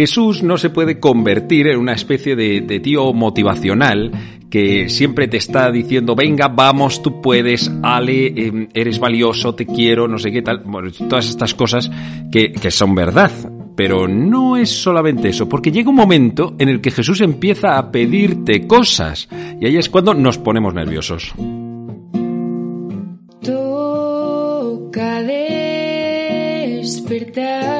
Jesús no se puede convertir en una especie de, tío motivacional que siempre te está diciendo, venga, vamos, tú puedes, Ale, eh, eres valioso, te quiero, no sé qué tal, bueno, todas estas cosas que, que son verdad. Pero no es solamente eso, porque llega un momento en el que Jesús empieza a pedirte cosas y ahí es cuando nos ponemos nerviosos. Toca despertar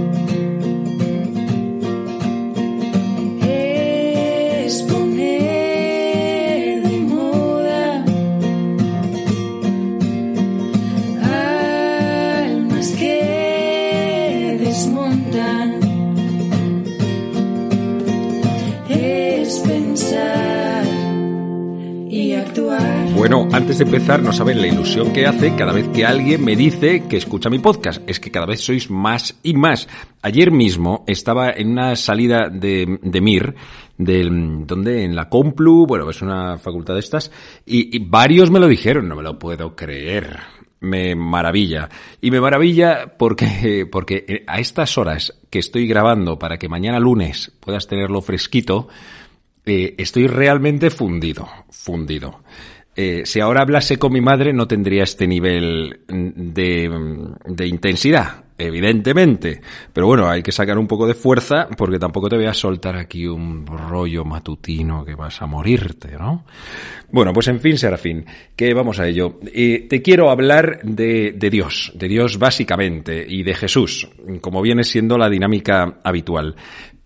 Pensar y actuar. Bueno, antes de empezar, no saben la ilusión que hace cada vez que alguien me dice que escucha mi podcast. Es que cada vez sois más y más. Ayer mismo estaba en una salida de, de MIR, del, donde en la Complu, bueno, es una facultad de estas, y varios me lo dijeron, no me lo puedo creer me maravilla. Y me maravilla porque, porque a estas horas que estoy grabando para que mañana lunes puedas tenerlo fresquito, eh, estoy realmente fundido, fundido. Eh, si ahora hablase con mi madre no tendría este nivel de, intensidad, evidentemente. Pero bueno, hay que sacar un poco de fuerza porque tampoco te voy a soltar aquí un rollo matutino que vas a morirte, ¿no? Bueno, pues en fin, Serafín, que vamos a ello. Eh, te quiero hablar de Dios, de Dios básicamente, y de Jesús, como viene siendo la dinámica habitual.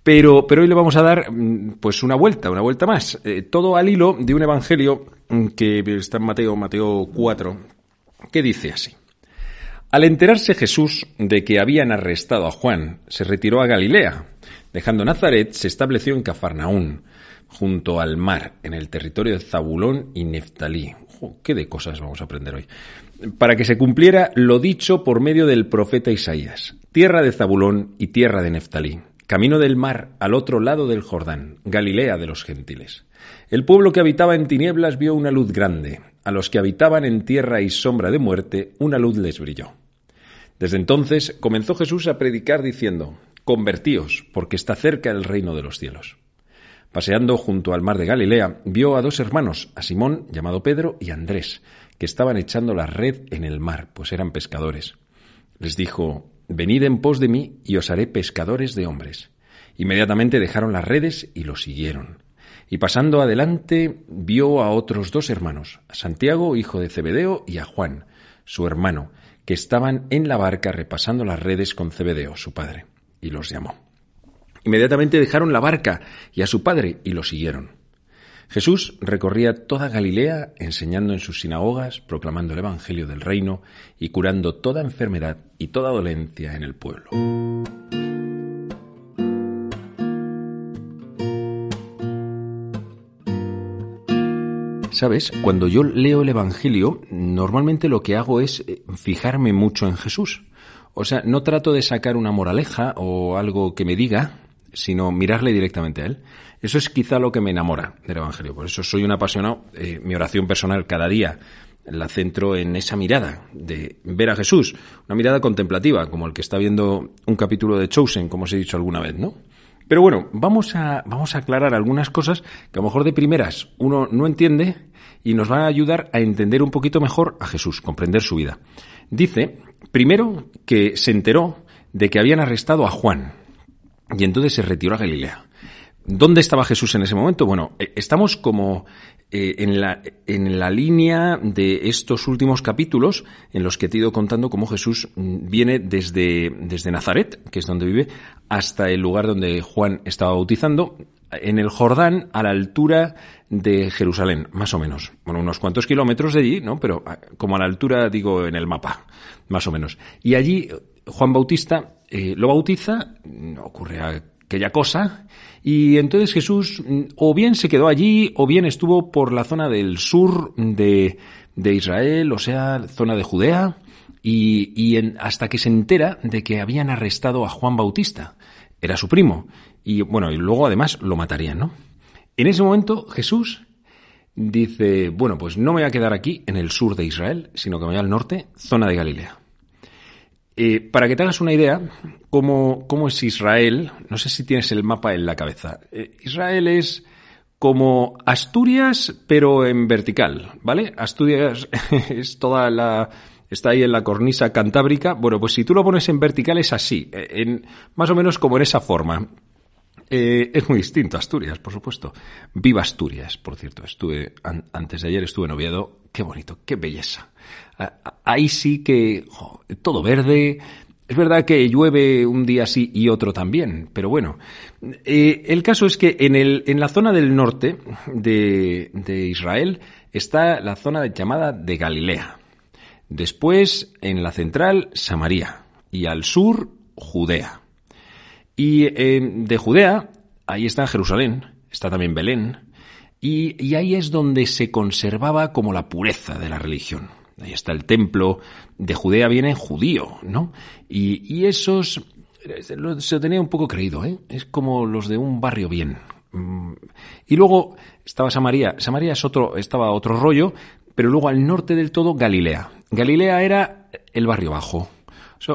Pero, pero hoy le vamos a dar pues una vuelta, una vuelta más. Eh, todo al hilo de un evangelio que está en Mateo, Mateo 4, que dice así. Al enterarse Jesús de que habían arrestado a Juan, se retiró a Galilea. Dejando Nazaret, se estableció en Cafarnaún, junto al mar, en el territorio de Zabulón y Neftalí. ¿Qué de cosas vamos a aprender hoy? Para que se cumpliera lo dicho por medio del profeta Isaías. Tierra de Zabulón y tierra de Neftalí camino del mar al otro lado del Jordán, Galilea de los gentiles. El pueblo que habitaba en tinieblas vio una luz grande, a los que habitaban en tierra y sombra de muerte, una luz les brilló. Desde entonces comenzó Jesús a predicar diciendo, Convertíos, porque está cerca el reino de los cielos. Paseando junto al mar de Galilea, vio a dos hermanos, a Simón, llamado Pedro, y Andrés, que estaban echando la red en el mar, pues eran pescadores. Les dijo, Venid en pos de mí y os haré pescadores de hombres. Inmediatamente dejaron las redes y lo siguieron. Y pasando adelante vio a otros dos hermanos, a Santiago, hijo de Cebedeo, y a Juan, su hermano, que estaban en la barca repasando las redes con Cebedeo, su padre, y los llamó. Inmediatamente dejaron la barca y a su padre y lo siguieron. Jesús recorría toda Galilea enseñando en sus sinagogas, proclamando el Evangelio del reino y curando toda enfermedad y toda dolencia en el pueblo. Sabes, cuando yo leo el Evangelio, normalmente lo que hago es fijarme mucho en Jesús. O sea, no trato de sacar una moraleja o algo que me diga, sino mirarle directamente a él. Eso es quizá lo que me enamora del Evangelio. Por eso soy un apasionado. Eh, mi oración personal cada día la centro en esa mirada de ver a Jesús, una mirada contemplativa, como el que está viendo un capítulo de Chosen, como os he dicho alguna vez, ¿no? Pero bueno, vamos a, vamos a aclarar algunas cosas que a lo mejor de primeras uno no entiende y nos van a ayudar a entender un poquito mejor a Jesús, comprender su vida. Dice, primero, que se enteró de que habían arrestado a Juan y entonces se retiró a Galilea. ¿Dónde estaba Jesús en ese momento? Bueno, estamos como eh, en, la, en la línea de estos últimos capítulos en los que te he ido contando cómo Jesús viene desde, desde Nazaret, que es donde vive, hasta el lugar donde Juan estaba bautizando, en el Jordán, a la altura de Jerusalén, más o menos. Bueno, unos cuantos kilómetros de allí, ¿no? Pero como a la altura, digo, en el mapa, más o menos. Y allí Juan Bautista eh, lo bautiza, ocurre aquella cosa. Y entonces Jesús mm, o bien se quedó allí o bien estuvo por la zona del sur de, de Israel, o sea, zona de Judea, y, y hasta que se entera de que habían arrestado a Juan Bautista. Era su primo. Y bueno, y luego además lo matarían, ¿no? En ese momento Jesús dice, bueno, pues no me voy a quedar aquí en el sur de Israel, sino que me voy al norte, zona de Galilea. Eh, para que te hagas una idea, cómo, cómo es Israel, no sé si tienes el mapa en la cabeza. Eh, Israel es como Asturias, pero en vertical, ¿vale? Asturias es toda la... Está ahí en la cornisa cantábrica. Bueno, pues si tú lo pones en vertical es así, eh, en, más o menos como en esa forma. Es muy distinto Asturias, por supuesto. Viva Asturias, por cierto. Estuve an- antes de ayer estuve en Oviedo. Qué bonito, qué belleza. Ah, ah, Ahí sí que todo verde. Es verdad que llueve un día sí y otro también, pero bueno. Eh, el caso es que en, el, en la zona del norte de, de Israel está la zona llamada de Galilea. Después, en la central, Samaria. Y al sur, Judea. Y eh, de Judea, ahí está Jerusalén, está también Belén, y, ahí es donde se conservaba como la pureza de la religión. Ahí está el templo, de Judea viene judío, ¿no? Y, esos eh, se lo tenía un poco creído, ¿eh? Es como los de un barrio bien. Mm. Y luego estaba Samaria. Samaria es otro, estaba otro rollo, pero luego al norte del todo Galilea. Galilea era el barrio bajo.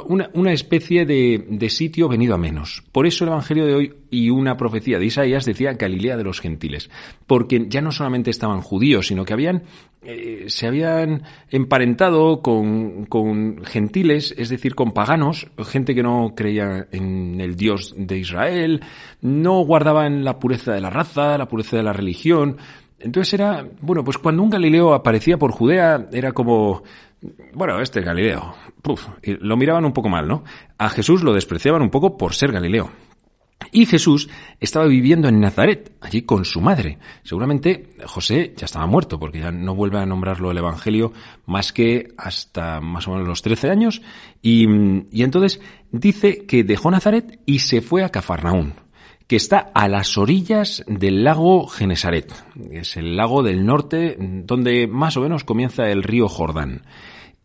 Una, especie de, de sitio venido a menos. Por eso el Evangelio de hoy y una profecía de Isaías decía Galilea de los gentiles. Porque ya no solamente estaban judíos, sino que habían, eh, se habían emparentado con, con gentiles, es decir, con paganos, gente que no creía en el Dios de Israel, no guardaban la pureza de la raza, la pureza de la religión. Entonces era, bueno, pues cuando un Galileo aparecía por Judea, era como, bueno, este es Galileo. Lo miraban un poco mal, ¿no? A Jesús lo despreciaban un poco por ser Galileo. Y Jesús estaba viviendo en Nazaret, allí con su madre. Seguramente José ya estaba muerto, porque ya no vuelve a nombrarlo el Evangelio más que hasta más o menos los 13 años. Y, y entonces dice que dejó Nazaret y se fue a Cafarnaún, que está a las orillas del lago Genesaret. Es el lago del norte donde más o menos comienza el río Jordán.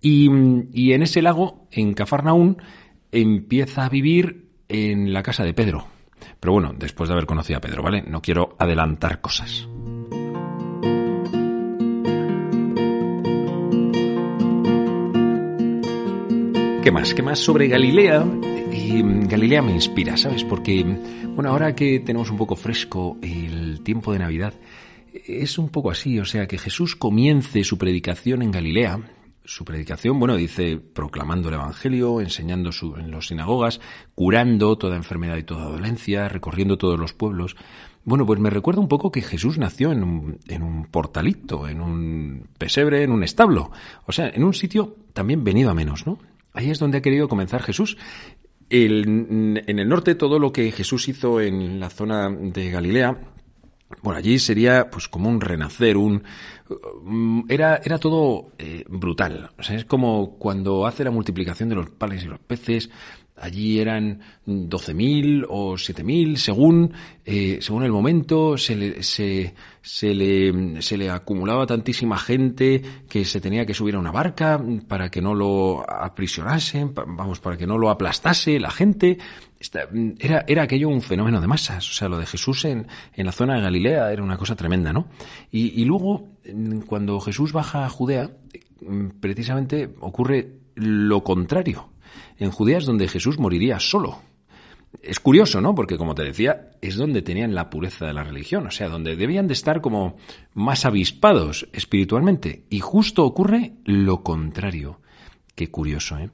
Y, y en ese lago, en Cafarnaún, empieza a vivir en la casa de Pedro. Pero bueno, después de haber conocido a Pedro, ¿vale? No quiero adelantar cosas. ¿Qué más? ¿Qué más sobre Galilea? Y mm, Galilea me inspira, ¿sabes? Porque, bueno, ahora que tenemos un poco fresco el tiempo de Navidad, es un poco así, o sea, que Jesús comience su predicación en Galilea, su predicación, bueno, dice proclamando el Evangelio, enseñando su, en las sinagogas, curando toda enfermedad y toda dolencia, recorriendo todos los pueblos. Bueno, pues me recuerda un poco que Jesús nació en un, en un portalito, en un pesebre, en un establo, o sea, en un sitio también venido a menos, ¿no? Ahí es donde ha querido comenzar Jesús. En el norte, todo lo que Jesús hizo en la zona de Galilea, bueno, allí sería pues como un renacer, un mm, era era todo eh, brutal. O sea, es como cuando hace la multiplicación de los panes y los peces. Allí eran 12.000 o 7.000 según eh, según el momento se le, se, se le se le acumulaba tantísima gente que se tenía que subir a una barca para que no lo aprisionasen, vamos, para que no lo aplastase la gente. Era, era aquello un fenómeno de masas. O sea, lo de Jesús en, en la zona de Galilea era una cosa tremenda, ¿no? Y, y luego, cuando Jesús baja a Judea, precisamente ocurre lo contrario. En Judea es donde Jesús moriría solo. Es curioso, ¿no? Porque, como te decía, es donde tenían la pureza de la religión, o sea, donde debían de estar como más avispados espiritualmente. Y justo ocurre lo contrario. Qué curioso, ¿eh?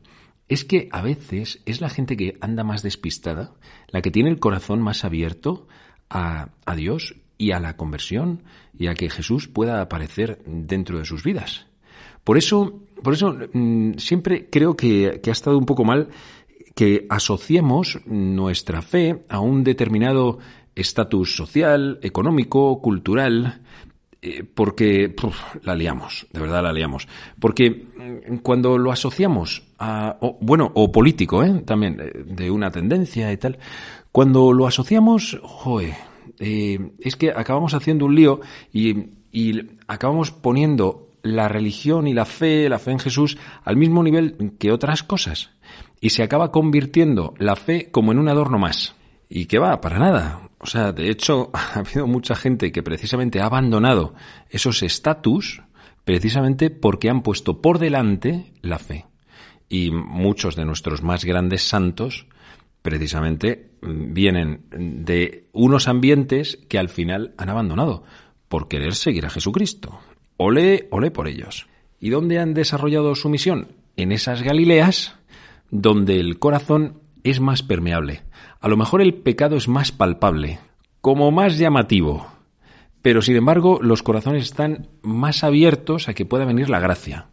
Es que a veces es la gente que anda más despistada, la que tiene el corazón más abierto a, a Dios y a la conversión y a que Jesús pueda aparecer dentro de sus vidas. Por eso, por eso mm, siempre creo que, que ha estado un poco mal que asociemos nuestra fe a un determinado estatus social, económico, cultural, eh, porque la liamos, de verdad la liamos. Porque mm, cuando lo asociamos a, bueno, o político, ¿eh? también, eh, de una tendencia y tal, Cuando lo asociamos, joe, eh, es que acabamos haciendo un lío y acabamos poniendo la religión y la fe, la fe en Jesús, al mismo nivel que otras cosas. Y se acaba convirtiendo la fe como en un adorno más. ¿Y qué va? Para nada. O sea, de hecho, ha habido mucha gente que precisamente ha abandonado esos estatus precisamente porque han puesto por delante la fe. Y muchos de nuestros más grandes santos precisamente vienen de unos ambientes que al final han abandonado por querer seguir a Jesucristo. Ole, ole por ellos. ¿Y dónde han desarrollado su misión? En esas Galileas donde el corazón es más permeable. A lo mejor el pecado es más palpable, como más llamativo. Pero sin embargo, los corazones están más abiertos a que pueda venir la gracia.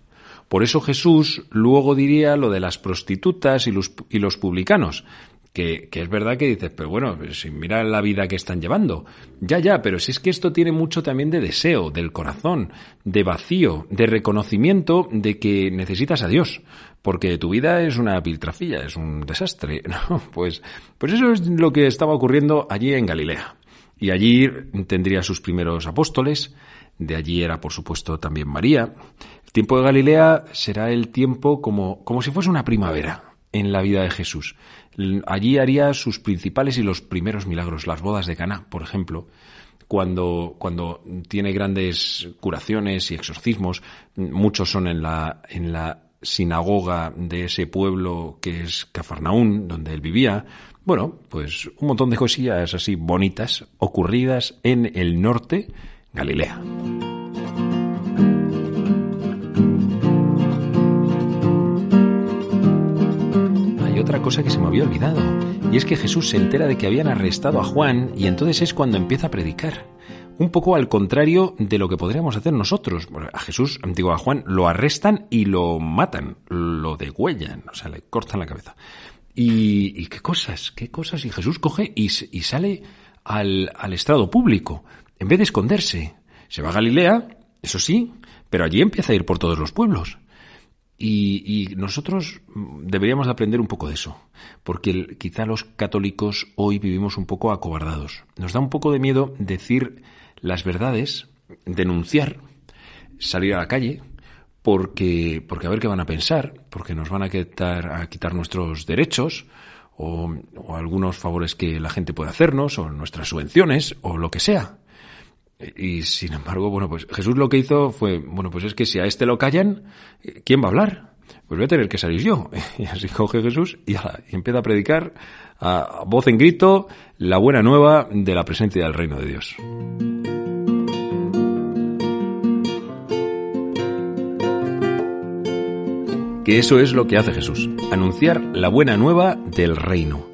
Por eso Jesús luego diría lo de las prostitutas y los, y los publicanos, que, es verdad que dices, pero bueno, si mira la vida que están llevando. Ya, ya, pero si es que esto tiene mucho también de deseo, del corazón, de vacío, de reconocimiento de que necesitas a Dios. Porque tu vida es una piltrafilla, es un desastre. ¿no? Pues, pues eso es lo que estaba ocurriendo allí en Galilea. Y allí tendría sus primeros apóstoles, de allí era por supuesto también María. El tiempo de Galilea será el tiempo como, como si fuese una primavera en la vida de Jesús. Allí haría sus principales y los primeros milagros, las bodas de Caná, por ejemplo, cuando, cuando tiene grandes curaciones y exorcismos, muchos son en la, en la sinagoga de ese pueblo que es Cafarnaún, donde él vivía. Bueno, pues un montón de cosillas así bonitas ocurridas en el norte, Galilea. Otra cosa que se me había olvidado, y es que Jesús se entera de que habían arrestado a Juan y entonces es cuando empieza a predicar. Un poco al contrario de lo que podríamos hacer nosotros. a Jesús, digo, a Juan lo arrestan y lo matan, lo degüellan, o sea, le cortan la cabeza. Y, qué cosas, qué cosas. Y Jesús coge y, y sale al, al estrado público, en vez de esconderse. Se va a Galilea, eso sí, pero allí empieza a ir por todos los pueblos. Y, nosotros deberíamos aprender un poco de eso, porque quizá los católicos hoy vivimos un poco acobardados. Nos da un poco de miedo decir las verdades, denunciar, salir a la calle, porque, porque a ver qué van a pensar, porque nos van a quitar, a quitar nuestros derechos, o, o algunos favores que la gente puede hacernos, o nuestras subvenciones, o lo que sea. Y sin embargo, bueno, pues Jesús lo que hizo fue, bueno, pues es que si a este lo callan, ¿quién va a hablar? Pues voy a tener que salir yo. Y así coge Jesús y, empieza a predicar a voz en grito la buena nueva de la presencia del reino de Dios. Que eso es lo que hace Jesús, anunciar la buena nueva del reino.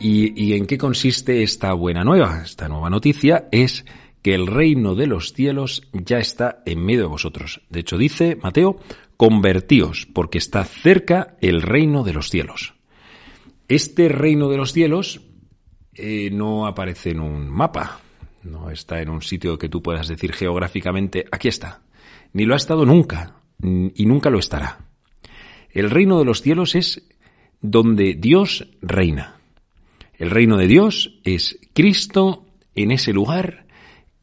¿Y, y en qué consiste esta buena nueva? Esta nueva noticia es que el reino de los cielos ya está en medio de vosotros. De hecho, dice Mateo, convertíos, porque está cerca el reino de los cielos. Este reino de los cielos eh, no aparece en un mapa, no está en un sitio que tú puedas decir geográficamente, aquí está. Ni lo ha estado nunca, y nunca lo estará. El reino de los cielos es donde Dios reina. El reino de Dios es Cristo en ese lugar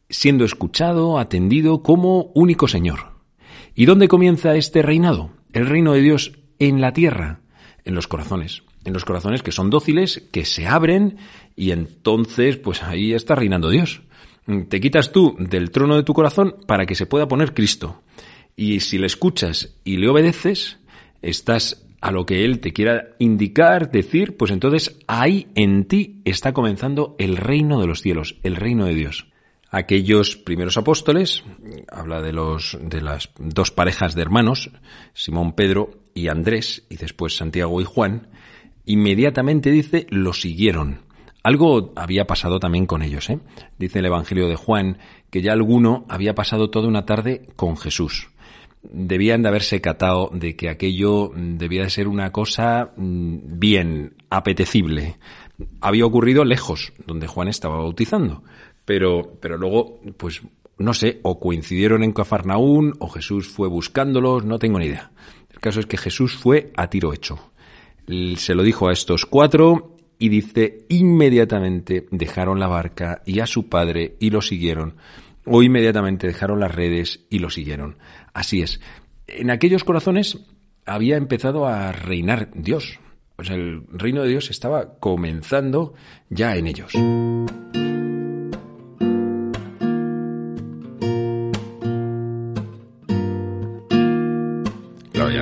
siendo escuchado, atendido como único Señor. ¿Y dónde comienza este reinado? El reino de Dios en la tierra, en los corazones. En los corazones que son dóciles, que se abren y entonces pues ahí está reinando Dios. Te quitas tú del trono de tu corazón para que se pueda poner Cristo. Y si le escuchas y le obedeces, estás a lo que Él te quiera indicar, decir, pues entonces ahí en ti está comenzando el reino de los cielos, el reino de Dios aquellos primeros apóstoles, habla de los de las dos parejas de hermanos, Simón Pedro y Andrés, y después Santiago y Juan, inmediatamente dice lo siguieron. Algo había pasado también con ellos, ¿eh? Dice el Evangelio de Juan que ya alguno había pasado toda una tarde con Jesús. Debían de haberse catado de que aquello debía de ser una cosa mm, bien apetecible. Había ocurrido lejos, donde Juan estaba bautizando pero, pero luego, pues, no sé, o coincidieron en Cafarnaún, o Jesús fue buscándolos, no tengo ni idea. El caso es que Jesús fue a tiro hecho. Se lo dijo a estos cuatro Y dice, inmediatamente dejaron la barca y a su padre y lo siguieron. O inmediatamente dejaron las redes y lo siguieron. Así es. En aquellos corazones había empezado a reinar Dios. El reino de Dios estaba comenzando ya en ellos.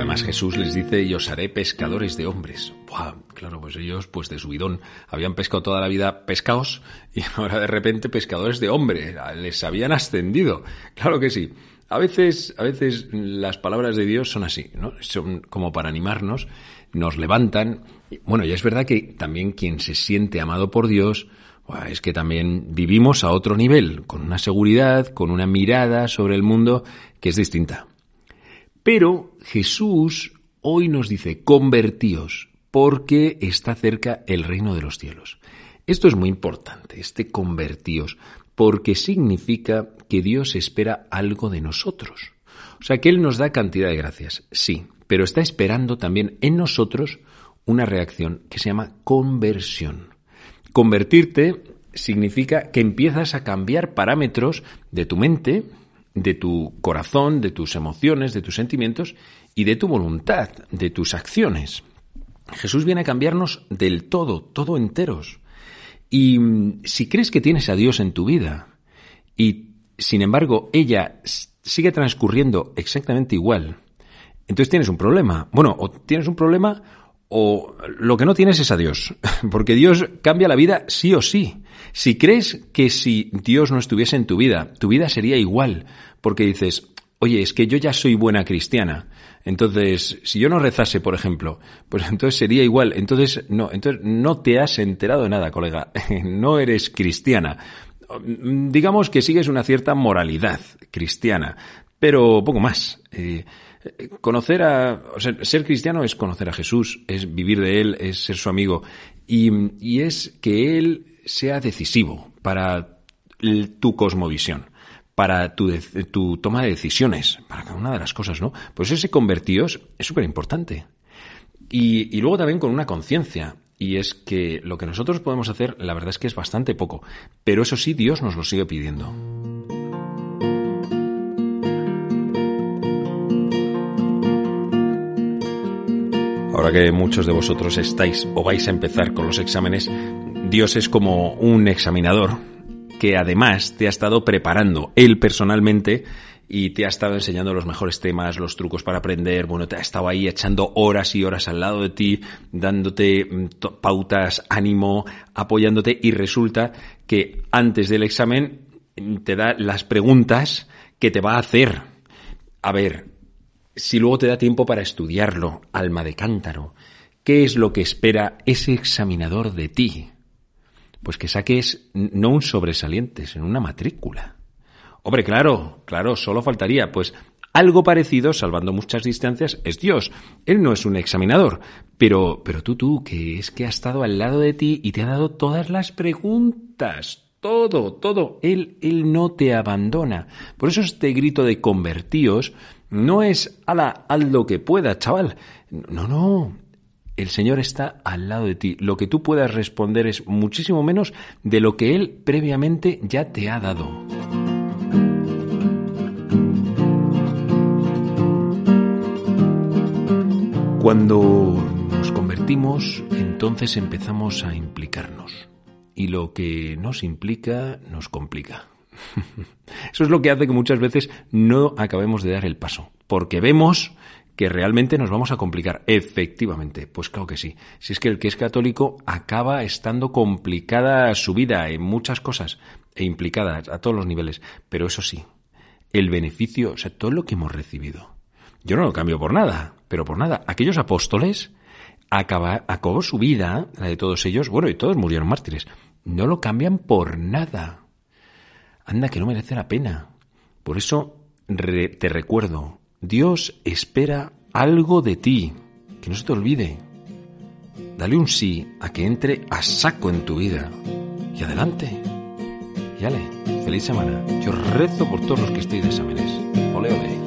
Además Jesús les dice, y os haré pescadores de hombres. Buah, claro, pues ellos, pues de subidón, habían pescado toda la vida pescados y ahora de repente pescadores de hombres. Les habían ascendido. Claro que sí. A veces, a veces las palabras de Dios son así, ¿no? Son como para animarnos, nos levantan. Bueno, y es verdad que también quien se siente amado por Dios, es que también vivimos a otro nivel, con una seguridad, con una mirada sobre el mundo que es distinta. Pero Jesús hoy nos dice, convertíos, porque está cerca el reino de los cielos. Esto es muy importante, este convertíos, porque significa que Dios espera algo de nosotros. O sea, que Él nos da cantidad de gracias, sí, pero está esperando también en nosotros una reacción que se llama conversión. Convertirte significa que empiezas a cambiar parámetros de tu mente, de tu corazón, de tus emociones, de tus sentimientos y de tu voluntad, de tus acciones. Jesús viene a cambiarnos del todo, todo enteros. Y mm, si crees que tienes a Dios en tu vida y, sin embargo, ella sigue transcurriendo exactamente igual, entonces tienes un problema. Bueno, o tienes un problema o lo que no tienes es a Dios, porque Dios cambia la vida sí o sí. Si crees que si Dios no estuviese en tu vida, tu vida sería igual, porque dices, oye, es que yo ya soy buena cristiana. Entonces, si yo no rezase, por ejemplo, pues entonces sería igual. Entonces, no, entonces no te has enterado de nada, colega. No eres cristiana. Digamos que sigues una cierta moralidad cristiana, pero poco más. Eh, conocer a, o sea, ser cristiano es conocer a Jesús, es vivir de Él, es ser su amigo y, y es que Él sea decisivo para tu cosmovisión para tu, tu, toma de decisiones, para cada una de las cosas, ¿no? Pues ese convertidos es súper importante. Y, y, luego también con una conciencia, y es que lo que nosotros podemos hacer, la verdad es que es bastante poco, pero eso sí, Dios nos lo sigue pidiendo. Ahora que muchos de vosotros estáis o vais a empezar con los exámenes, Dios es como un examinador que además te ha estado preparando él personalmente y te ha estado enseñando los mejores temas, los trucos para aprender, bueno, te ha estado ahí echando horas y horas al lado de ti, dándote mm, pautas, ánimo, apoyándote y resulta que antes del examen mm, te da las preguntas que te va a hacer. A ver, si luego te da tiempo para estudiarlo, alma de cántaro, ¿qué es lo que espera ese examinador de ti? pues que saques no un sobresaliente, sino una matrícula. Hombre, claro, claro, solo faltaría, pues algo parecido, salvando muchas distancias, es Dios. Él no es un examinador, pero, pero tú, tú, que es que ha estado al lado de ti y te ha dado todas las preguntas, todo, todo. Él, él no te abandona. Por eso este grito de convertíos no es, ala, haz lo que pueda, chaval. No, no, el Señor está al lado de ti. Lo que tú puedas responder es muchísimo menos de lo que Él previamente ya te ha dado. Cuando nos convertimos, entonces empezamos a implicarnos. Y lo que nos implica nos complica. Eso es lo que hace que muchas veces no acabemos de dar el paso, porque vemos que realmente nos vamos a complicar. Efectivamente, pues claro que sí. Si es que el que es católico acaba estando complicada su vida en muchas cosas e implicada a todos los niveles. Pero eso sí, el beneficio, o sea, todo lo que hemos recibido. Yo no lo cambio por nada, pero por nada. Aquellos apóstoles acaba, acabó su vida, la de todos ellos, bueno, y todos murieron mártires. No lo cambian por nada. Anda, que no merece la pena. Por eso te recuerdo, Dios espera algo de ti, que no se te olvide. Dale un sí a que entre a saco en tu vida. Y adelante. Y ale, feliz semana. Yo rezo por todos los que estéis de exámenes. Ole, ole.